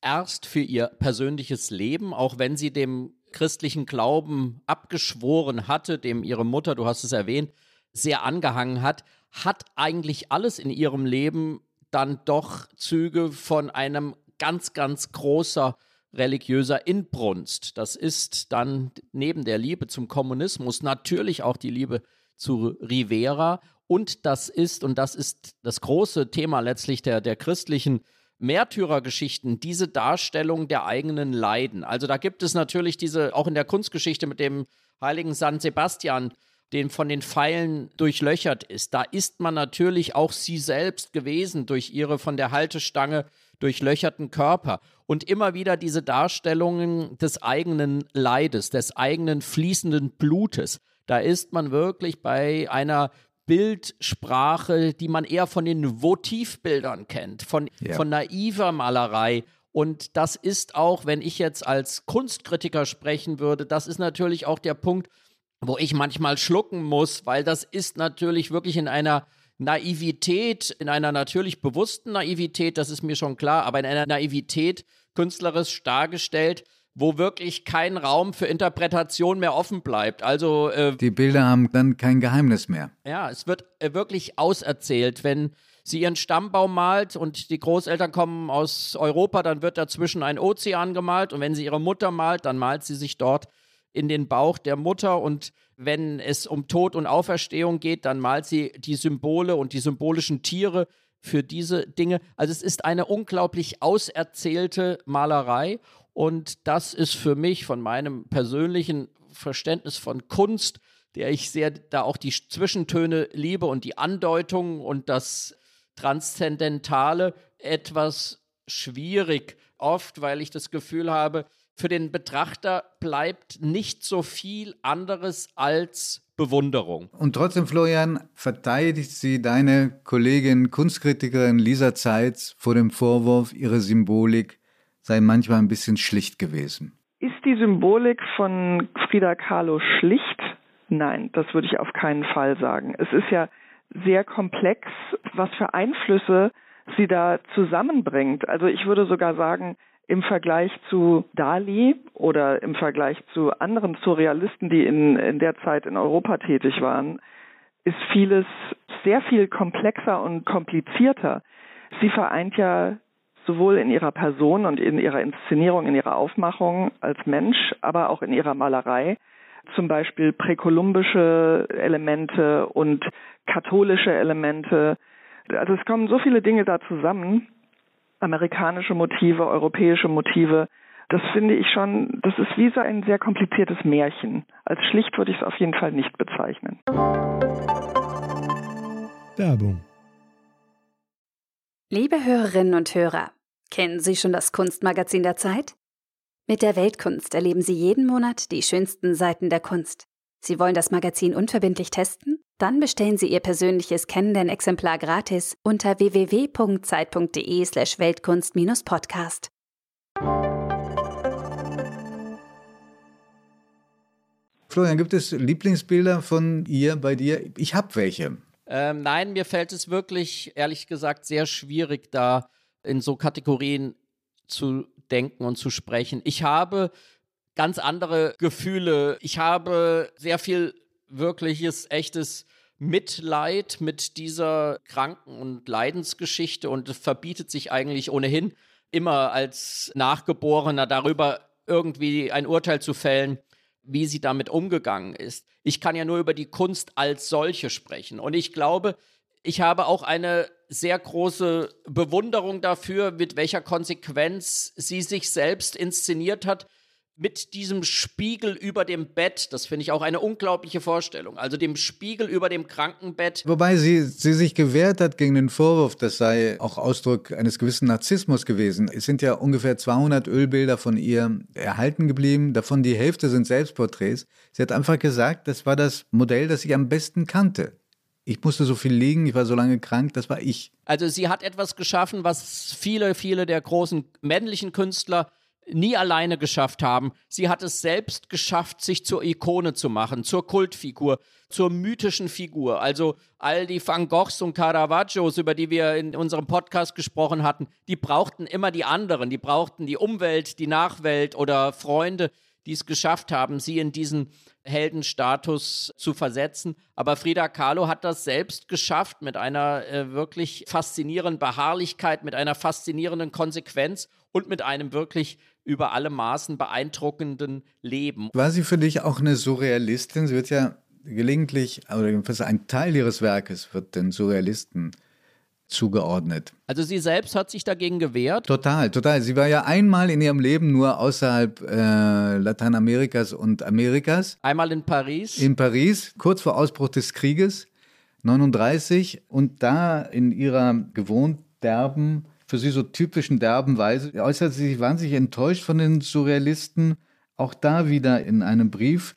Erst für ihr persönliches Leben, auch wenn sie dem christlichen Glauben abgeschworen hatte, dem ihre Mutter, du hast es erwähnt, sehr angehangen hat, hat eigentlich alles in ihrem Leben dann doch Züge von einem ganz, ganz großer religiöser Inbrunst. Das ist dann neben der Liebe zum Kommunismus natürlich auch die Liebe zu Rivera. Und das ist, und das ist das große Thema letztlich der, der christlichen Märtyrergeschichten, diese Darstellung der eigenen Leiden. Also da gibt es natürlich diese, auch in der Kunstgeschichte mit dem heiligen San Sebastian, den von den Pfeilen durchlöchert ist. Da ist man natürlich auch sie selbst gewesen durch ihre von der Haltestange durchlöcherten Körper. Und immer wieder diese Darstellungen des eigenen Leides, des eigenen fließenden Blutes. Da ist man wirklich bei einer Bildsprache, die man eher von den Votivbildern kennt, von, ja. von naiver Malerei. Und das ist auch, wenn ich jetzt als Kunstkritiker sprechen würde, das ist natürlich auch der Punkt, wo ich manchmal schlucken muss, weil das ist natürlich wirklich in einer Naivität, in einer natürlich bewussten Naivität, das ist mir schon klar, aber in einer Naivität künstlerisch dargestellt, wo wirklich kein Raum für Interpretation mehr offen bleibt. Also äh, die Bilder haben dann kein Geheimnis mehr. Ja, es wird äh, wirklich auserzählt, wenn sie ihren Stammbaum malt und die Großeltern kommen aus Europa, dann wird dazwischen ein Ozean gemalt und wenn sie ihre Mutter malt, dann malt sie sich dort in den Bauch der Mutter und wenn es um Tod und Auferstehung geht, dann malt sie die Symbole und die symbolischen Tiere für diese Dinge. Also es ist eine unglaublich auserzählte Malerei und das ist für mich von meinem persönlichen Verständnis von Kunst, der ich sehr da auch die Zwischentöne liebe und die Andeutungen und das Transzendentale etwas schwierig oft, weil ich das Gefühl habe, für den Betrachter bleibt nicht so viel anderes als Bewunderung. Und trotzdem, Florian, verteidigt sie deine Kollegin, Kunstkritikerin Lisa Zeitz vor dem Vorwurf, ihre Symbolik sei manchmal ein bisschen schlicht gewesen. Ist die Symbolik von Frida Kahlo schlicht? Nein, das würde ich auf keinen Fall sagen. Es ist ja sehr komplex, was für Einflüsse sie da zusammenbringt. Also ich würde sogar sagen, im Vergleich zu Dali oder im Vergleich zu anderen Surrealisten, die in, in der Zeit in Europa tätig waren, ist vieles sehr viel komplexer und komplizierter. Sie vereint ja sowohl in ihrer Person und in ihrer Inszenierung, in ihrer Aufmachung als Mensch, aber auch in ihrer Malerei zum Beispiel präkolumbische Elemente und katholische Elemente. Also es kommen so viele Dinge da zusammen, amerikanische Motive, europäische Motive. Das finde ich schon, das ist wie so ein sehr kompliziertes Märchen. Als schlicht würde ich es auf jeden Fall nicht bezeichnen. Werbung. Liebe Hörerinnen und Hörer, kennen Sie schon das Kunstmagazin der Zeit? Mit der Weltkunst erleben Sie jeden Monat die schönsten Seiten der Kunst. Sie wollen das Magazin unverbindlich testen? Dann bestellen Sie Ihr persönliches Kennenden-Exemplar gratis unter www.zeit.de/slash Weltkunst-Podcast. Florian, gibt es Lieblingsbilder von ihr bei dir? Ich habe welche. Ähm, nein, mir fällt es wirklich, ehrlich gesagt, sehr schwierig, da in so Kategorien zu denken und zu sprechen. Ich habe ganz andere Gefühle. Ich habe sehr viel wirkliches, echtes Mitleid mit dieser Kranken- und Leidensgeschichte und verbietet sich eigentlich ohnehin immer als Nachgeborener darüber irgendwie ein Urteil zu fällen, wie sie damit umgegangen ist. Ich kann ja nur über die Kunst als solche sprechen. Und ich glaube, ich habe auch eine sehr große Bewunderung dafür, mit welcher Konsequenz sie sich selbst inszeniert hat, mit diesem Spiegel über dem Bett. Das finde ich auch eine unglaubliche Vorstellung. Also dem Spiegel über dem Krankenbett. Wobei sie, sie sich gewehrt hat gegen den Vorwurf, das sei auch Ausdruck eines gewissen Narzissmus gewesen. Es sind ja ungefähr 200 Ölbilder von ihr erhalten geblieben. Davon die Hälfte sind Selbstporträts. Sie hat einfach gesagt, das war das Modell, das ich am besten kannte. Ich musste so viel liegen, ich war so lange krank, das war ich. Also sie hat etwas geschaffen, was viele, viele der großen männlichen Künstler nie alleine geschafft haben. Sie hat es selbst geschafft, sich zur Ikone zu machen, zur Kultfigur, zur mythischen Figur. Also all die Van Goghs und Caravaggios, über die wir in unserem Podcast gesprochen hatten, die brauchten immer die anderen. Die brauchten die Umwelt, die Nachwelt oder Freunde, die es geschafft haben, sie in diesen Heldenstatus zu versetzen. Aber Frida Kahlo hat das selbst geschafft mit einer äh, wirklich faszinierenden Beharrlichkeit, mit einer faszinierenden Konsequenz und mit einem wirklich über alle Maßen beeindruckenden Leben. War sie für dich auch eine Surrealistin? Sie wird ja gelegentlich, oder jedenfalls ein Teil ihres Werkes wird den Surrealisten zugeordnet. Also sie selbst hat sich dagegen gewehrt? Total, total. Sie war ja einmal in ihrem Leben nur außerhalb äh, Lateinamerikas und Amerikas. Einmal in Paris? In Paris, kurz vor Ausbruch des Krieges, 39. Und da in ihrer gewohnt derben für sie so typischen derben Weise äußert sie sich wahnsinnig enttäuscht von den Surrealisten. Auch da wieder in einem Brief.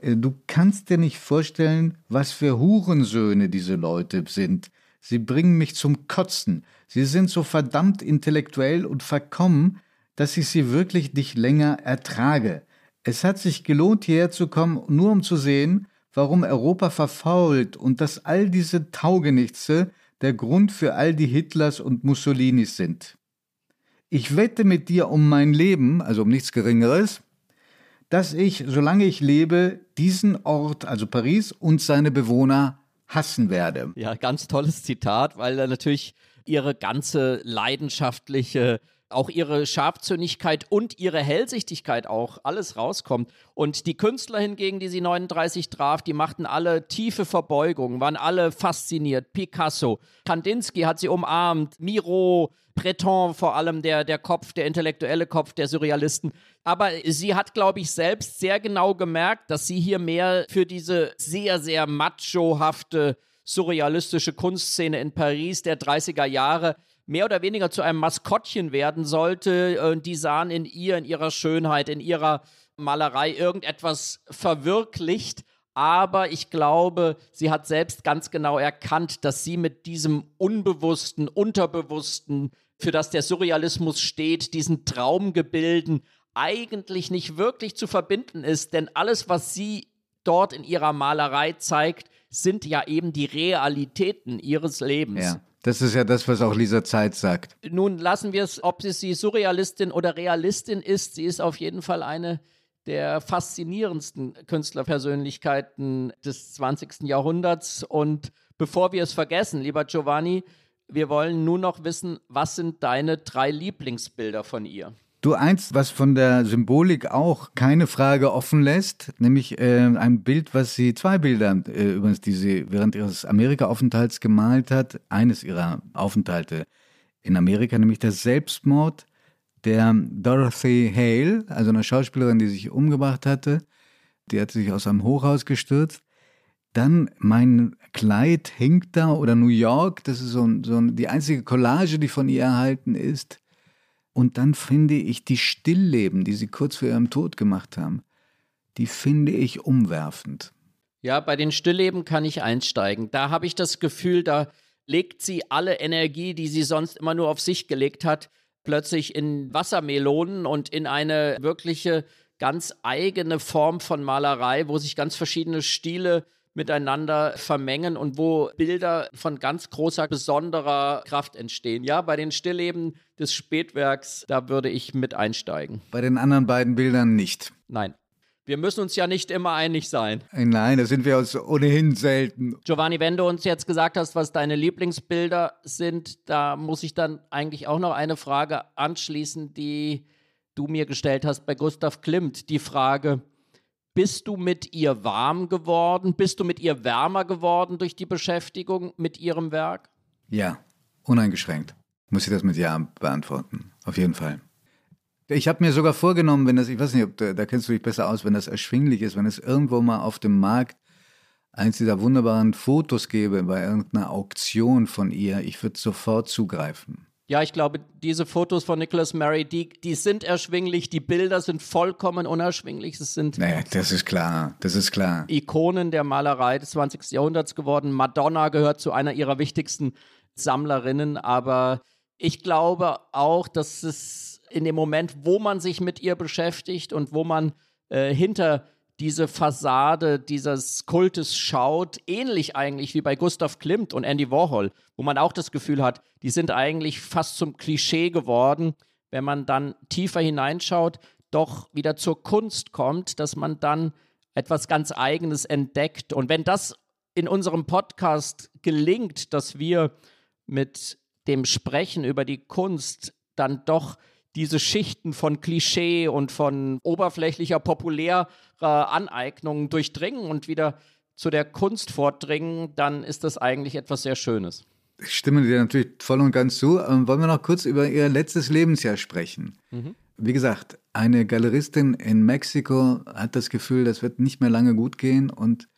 Äh, du kannst dir nicht vorstellen, was für Hurensöhne diese Leute sind. Sie bringen mich zum Kotzen. Sie sind so verdammt intellektuell und verkommen, dass ich sie wirklich nicht länger ertrage. Es hat sich gelohnt, hierher zu kommen, nur um zu sehen, warum Europa verfault und dass all diese Taugenichtse der Grund für all die Hitlers und Mussolinis sind. Ich wette mit dir um mein Leben, also um nichts Geringeres, dass ich, solange ich lebe, diesen Ort, also Paris und seine Bewohner hassen werde. Ja, ganz tolles Zitat, weil er natürlich ihre ganze leidenschaftliche auch ihre Scharfzüngigkeit und ihre Hellsichtigkeit auch alles rauskommt. Und die Künstler hingegen, die sie 39 traf, die machten alle tiefe Verbeugungen, waren alle fasziniert. Picasso, Kandinsky hat sie umarmt, Miro, Breton vor allem, der, der Kopf, der intellektuelle Kopf der Surrealisten. Aber sie hat, glaube ich, selbst sehr genau gemerkt, dass sie hier mehr für diese sehr, sehr machohafte surrealistische Kunstszene in Paris der 30er Jahre mehr oder weniger zu einem Maskottchen werden sollte. Und äh, die sahen in ihr, in ihrer Schönheit, in ihrer Malerei irgendetwas verwirklicht. Aber ich glaube, sie hat selbst ganz genau erkannt, dass sie mit diesem Unbewussten, Unterbewussten, für das der Surrealismus steht, diesen Traumgebilden eigentlich nicht wirklich zu verbinden ist. Denn alles, was sie dort in ihrer Malerei zeigt, sind ja eben die Realitäten ihres Lebens. Ja. Das ist ja das, was auch Lisa Zeit sagt. Nun lassen wir es, ob sie Surrealistin oder Realistin ist. Sie ist auf jeden Fall eine der faszinierendsten Künstlerpersönlichkeiten des 20. Jahrhunderts. Und bevor wir es vergessen, lieber Giovanni, wir wollen nur noch wissen, was sind deine drei Lieblingsbilder von ihr? Du eins, was von der Symbolik auch keine Frage offen lässt, nämlich äh, ein Bild, was sie, zwei Bilder äh, übrigens, die sie während ihres Amerika-Aufenthalts gemalt hat, eines ihrer Aufenthalte in Amerika, nämlich der Selbstmord der Dorothy Hale, also einer Schauspielerin, die sich umgebracht hatte. Die hat sich aus einem Hochhaus gestürzt. Dann mein Kleid hängt da oder New York, das ist so, so die einzige Collage, die von ihr erhalten ist. Und dann finde ich die Stillleben, die sie kurz vor ihrem Tod gemacht haben, die finde ich umwerfend. Ja, bei den Stillleben kann ich einsteigen. Da habe ich das Gefühl, da legt sie alle Energie, die sie sonst immer nur auf sich gelegt hat, plötzlich in Wassermelonen und in eine wirkliche ganz eigene Form von Malerei, wo sich ganz verschiedene Stile miteinander vermengen und wo Bilder von ganz großer, besonderer Kraft entstehen. Ja, bei den Stillleben des Spätwerks, da würde ich mit einsteigen. Bei den anderen beiden Bildern nicht. Nein. Wir müssen uns ja nicht immer einig sein. Nein, da sind wir uns ohnehin selten. Giovanni, wenn du uns jetzt gesagt hast, was deine Lieblingsbilder sind, da muss ich dann eigentlich auch noch eine Frage anschließen, die du mir gestellt hast bei Gustav Klimt. Die Frage, bist du mit ihr warm geworden? Bist du mit ihr wärmer geworden durch die Beschäftigung mit ihrem Werk? Ja, uneingeschränkt. Muss ich das mit Ja beantworten. Auf jeden Fall. Ich habe mir sogar vorgenommen, wenn das, ich weiß nicht, ob da, da kennst du dich besser aus, wenn das erschwinglich ist, wenn es irgendwo mal auf dem Markt eins dieser wunderbaren Fotos gäbe bei irgendeiner Auktion von ihr, ich würde sofort zugreifen. Ja, ich glaube, diese Fotos von Nicholas Murray, die, die sind erschwinglich, die Bilder sind vollkommen unerschwinglich. Es sind naja, das ist klar, das ist klar. Ikonen der Malerei des 20. Jahrhunderts geworden. Madonna gehört zu einer ihrer wichtigsten Sammlerinnen, aber ich glaube auch, dass es in dem Moment, wo man sich mit ihr beschäftigt und wo man äh, hinter diese Fassade dieses Kultes schaut, ähnlich eigentlich wie bei Gustav Klimt und Andy Warhol, wo man auch das Gefühl hat, die sind eigentlich fast zum Klischee geworden, wenn man dann tiefer hineinschaut, doch wieder zur Kunst kommt, dass man dann etwas ganz Eigenes entdeckt. Und wenn das in unserem Podcast gelingt, dass wir mit dem Sprechen über die Kunst dann doch diese Schichten von Klischee und von oberflächlicher, populärer Aneignung durchdringen und wieder zu der Kunst vordringen, dann ist das eigentlich etwas sehr Schönes. Ich stimme dir natürlich voll und ganz zu. Ähm, wollen wir noch kurz über ihr letztes Lebensjahr sprechen? Mhm. Wie gesagt, eine Galeristin in Mexiko hat das Gefühl, das wird nicht mehr lange gut gehen und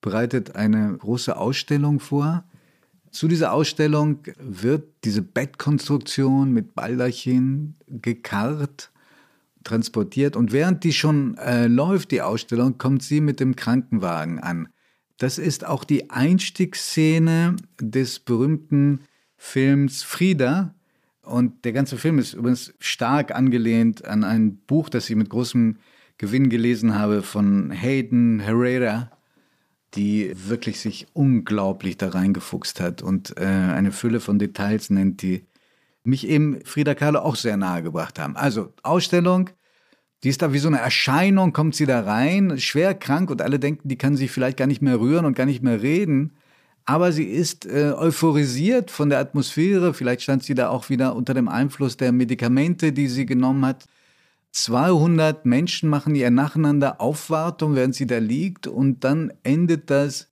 bereitet eine große Ausstellung vor. Zu dieser Ausstellung wird diese Bettkonstruktion mit Baldachin gekarrt, transportiert und während die schon äh, läuft, die Ausstellung, kommt sie mit dem Krankenwagen an. Das ist auch die Einstiegsszene des berühmten Films Frieda. Und der ganze Film ist übrigens stark angelehnt an ein Buch, das ich mit großem Gewinn gelesen habe von Hayden Herrera, die wirklich sich unglaublich da reingefuchst hat und äh, eine Fülle von Details nennt, die mich eben Frida Kahlo auch sehr nahe gebracht haben. Also Ausstellung, die ist da wie so eine Erscheinung, kommt sie da rein, schwer krank und alle denken, die kann sich vielleicht gar nicht mehr rühren und gar nicht mehr reden. Aber sie ist äh, euphorisiert von der Atmosphäre. Vielleicht stand sie da auch wieder unter dem Einfluss der Medikamente, die sie genommen hat. 200 Menschen machen ihr nacheinander Aufwartung, während sie da liegt und dann endet das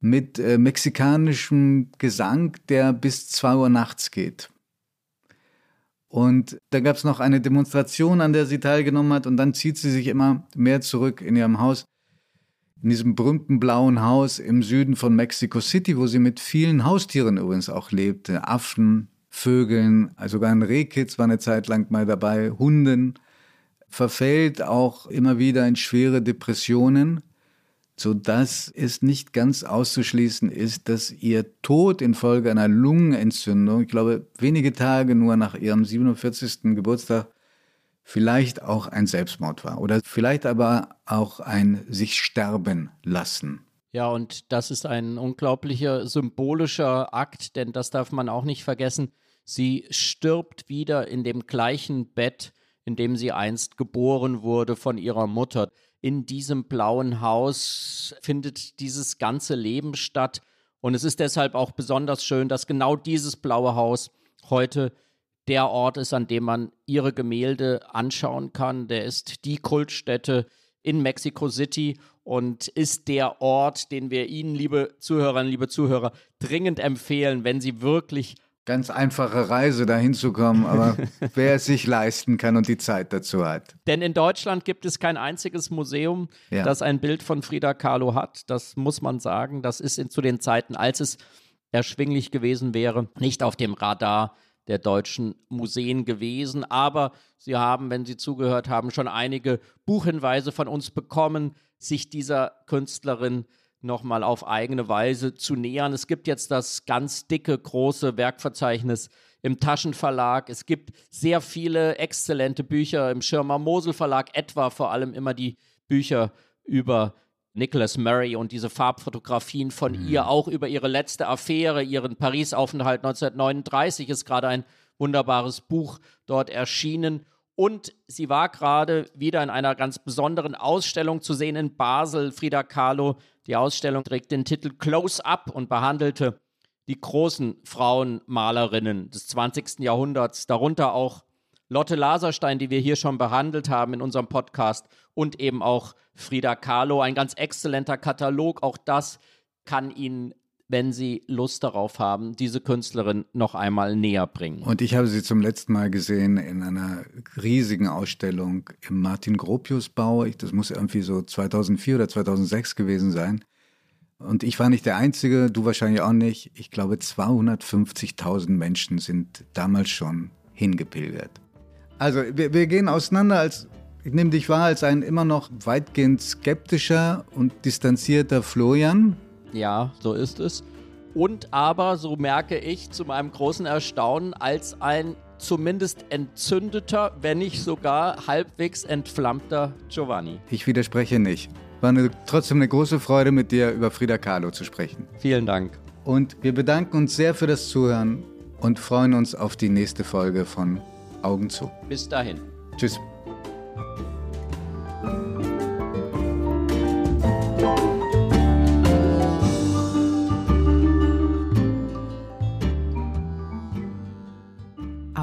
mit äh, mexikanischem Gesang, der bis 2 Uhr nachts geht. Und da gab es noch eine Demonstration, an der sie teilgenommen hat und dann zieht sie sich immer mehr zurück in ihrem Haus, in diesem berühmten blauen Haus im Süden von Mexico City, wo sie mit vielen Haustieren übrigens auch lebte, Affen, Vögeln, also sogar ein Rehkitz war eine Zeit lang mal dabei, Hunden verfällt auch immer wieder in schwere Depressionen, sodass es nicht ganz auszuschließen ist, dass ihr Tod infolge einer Lungenentzündung, ich glaube wenige Tage nur nach ihrem 47. Geburtstag, vielleicht auch ein Selbstmord war oder vielleicht aber auch ein sich sterben lassen. Ja, und das ist ein unglaublicher symbolischer Akt, denn das darf man auch nicht vergessen. Sie stirbt wieder in dem gleichen Bett, in dem sie einst geboren wurde von ihrer Mutter. In diesem blauen Haus findet dieses ganze Leben statt. Und es ist deshalb auch besonders schön, dass genau dieses blaue Haus heute der Ort ist, an dem man ihre Gemälde anschauen kann. Der ist die Kultstätte in Mexico City und ist der Ort, den wir Ihnen, liebe Zuhörerinnen, liebe Zuhörer, dringend empfehlen, wenn Sie wirklich ganz einfache Reise dahin zu kommen, aber wer es sich leisten kann und die Zeit dazu hat. Denn in Deutschland gibt es kein einziges Museum, ja. das ein Bild von Frida Kahlo hat. Das muss man sagen. Das ist in, zu den Zeiten, als es erschwinglich gewesen wäre, nicht auf dem Radar der deutschen Museen gewesen. Aber Sie haben, wenn Sie zugehört haben, schon einige Buchhinweise von uns bekommen, sich dieser Künstlerin nochmal auf eigene Weise zu nähern. Es gibt jetzt das ganz dicke, große Werkverzeichnis im Taschenverlag. Es gibt sehr viele exzellente Bücher im Schirmer Mosel Verlag, etwa vor allem immer die Bücher über Nicholas Murray und diese Farbfotografien von mhm. ihr, auch über ihre letzte Affäre, ihren Paris-Aufenthalt 1939 ist gerade ein wunderbares Buch dort erschienen. Und sie war gerade wieder in einer ganz besonderen Ausstellung zu sehen in Basel, Frida Kahlo. Die Ausstellung trägt den Titel Close Up und behandelte die großen Frauenmalerinnen des 20. Jahrhunderts, darunter auch Lotte Laserstein, die wir hier schon behandelt haben in unserem Podcast, und eben auch Frida Kahlo. Ein ganz exzellenter Katalog. Auch das kann Ihnen wenn Sie Lust darauf haben, diese Künstlerin noch einmal näher bringen. Und ich habe sie zum letzten Mal gesehen in einer riesigen Ausstellung im Martin Gropius Bau. Das muss irgendwie so 2004 oder 2006 gewesen sein. Und ich war nicht der Einzige, du wahrscheinlich auch nicht. Ich glaube, 250.000 Menschen sind damals schon hingepilgert. Also wir, wir gehen auseinander als, ich nehme dich wahr, als ein immer noch weitgehend skeptischer und distanzierter Florian. Ja, so ist es. Und aber, so merke ich zu meinem großen Erstaunen, als ein zumindest entzündeter, wenn nicht sogar halbwegs entflammter Giovanni. Ich widerspreche nicht. War eine, trotzdem eine große Freude, mit dir über Frida Kahlo zu sprechen. Vielen Dank. Und wir bedanken uns sehr für das Zuhören und freuen uns auf die nächste Folge von Augen zu. Bis dahin. Tschüss.